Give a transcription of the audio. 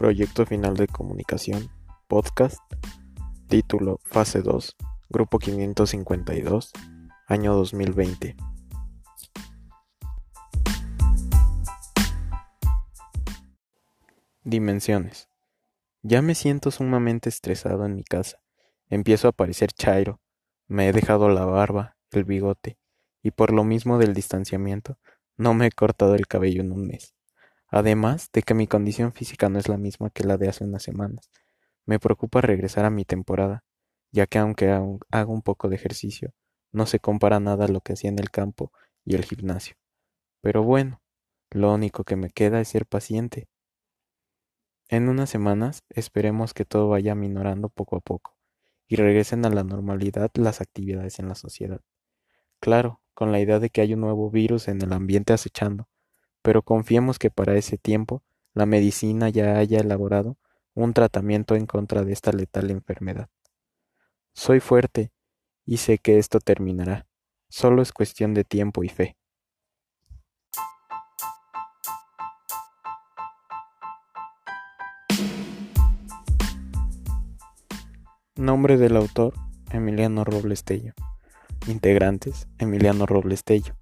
Proyecto Final de Comunicación, Podcast, título Fase 2, Grupo 552, año 2020. Dimensiones. Ya me siento sumamente estresado en mi casa. Empiezo a parecer chairo. Me he dejado la barba, el bigote, y por lo mismo del distanciamiento, no me he cortado el cabello en un mes. Además de que mi condición física no es la misma que la de hace unas semanas. Me preocupa regresar a mi temporada, ya que aunque hago un poco de ejercicio, no se compara nada a lo que hacía en el campo y el gimnasio. Pero bueno, lo único que me queda es ser paciente. En unas semanas esperemos que todo vaya minorando poco a poco y regresen a la normalidad las actividades en la sociedad. Claro, con la idea de que hay un nuevo virus en el ambiente acechando, pero confiemos que para ese tiempo la medicina ya haya elaborado un tratamiento en contra de esta letal enfermedad. Soy fuerte y sé que esto terminará. Solo es cuestión de tiempo y fe. Nombre del autor, Emiliano Robles Tello. Integrantes, Emiliano Robles Tello.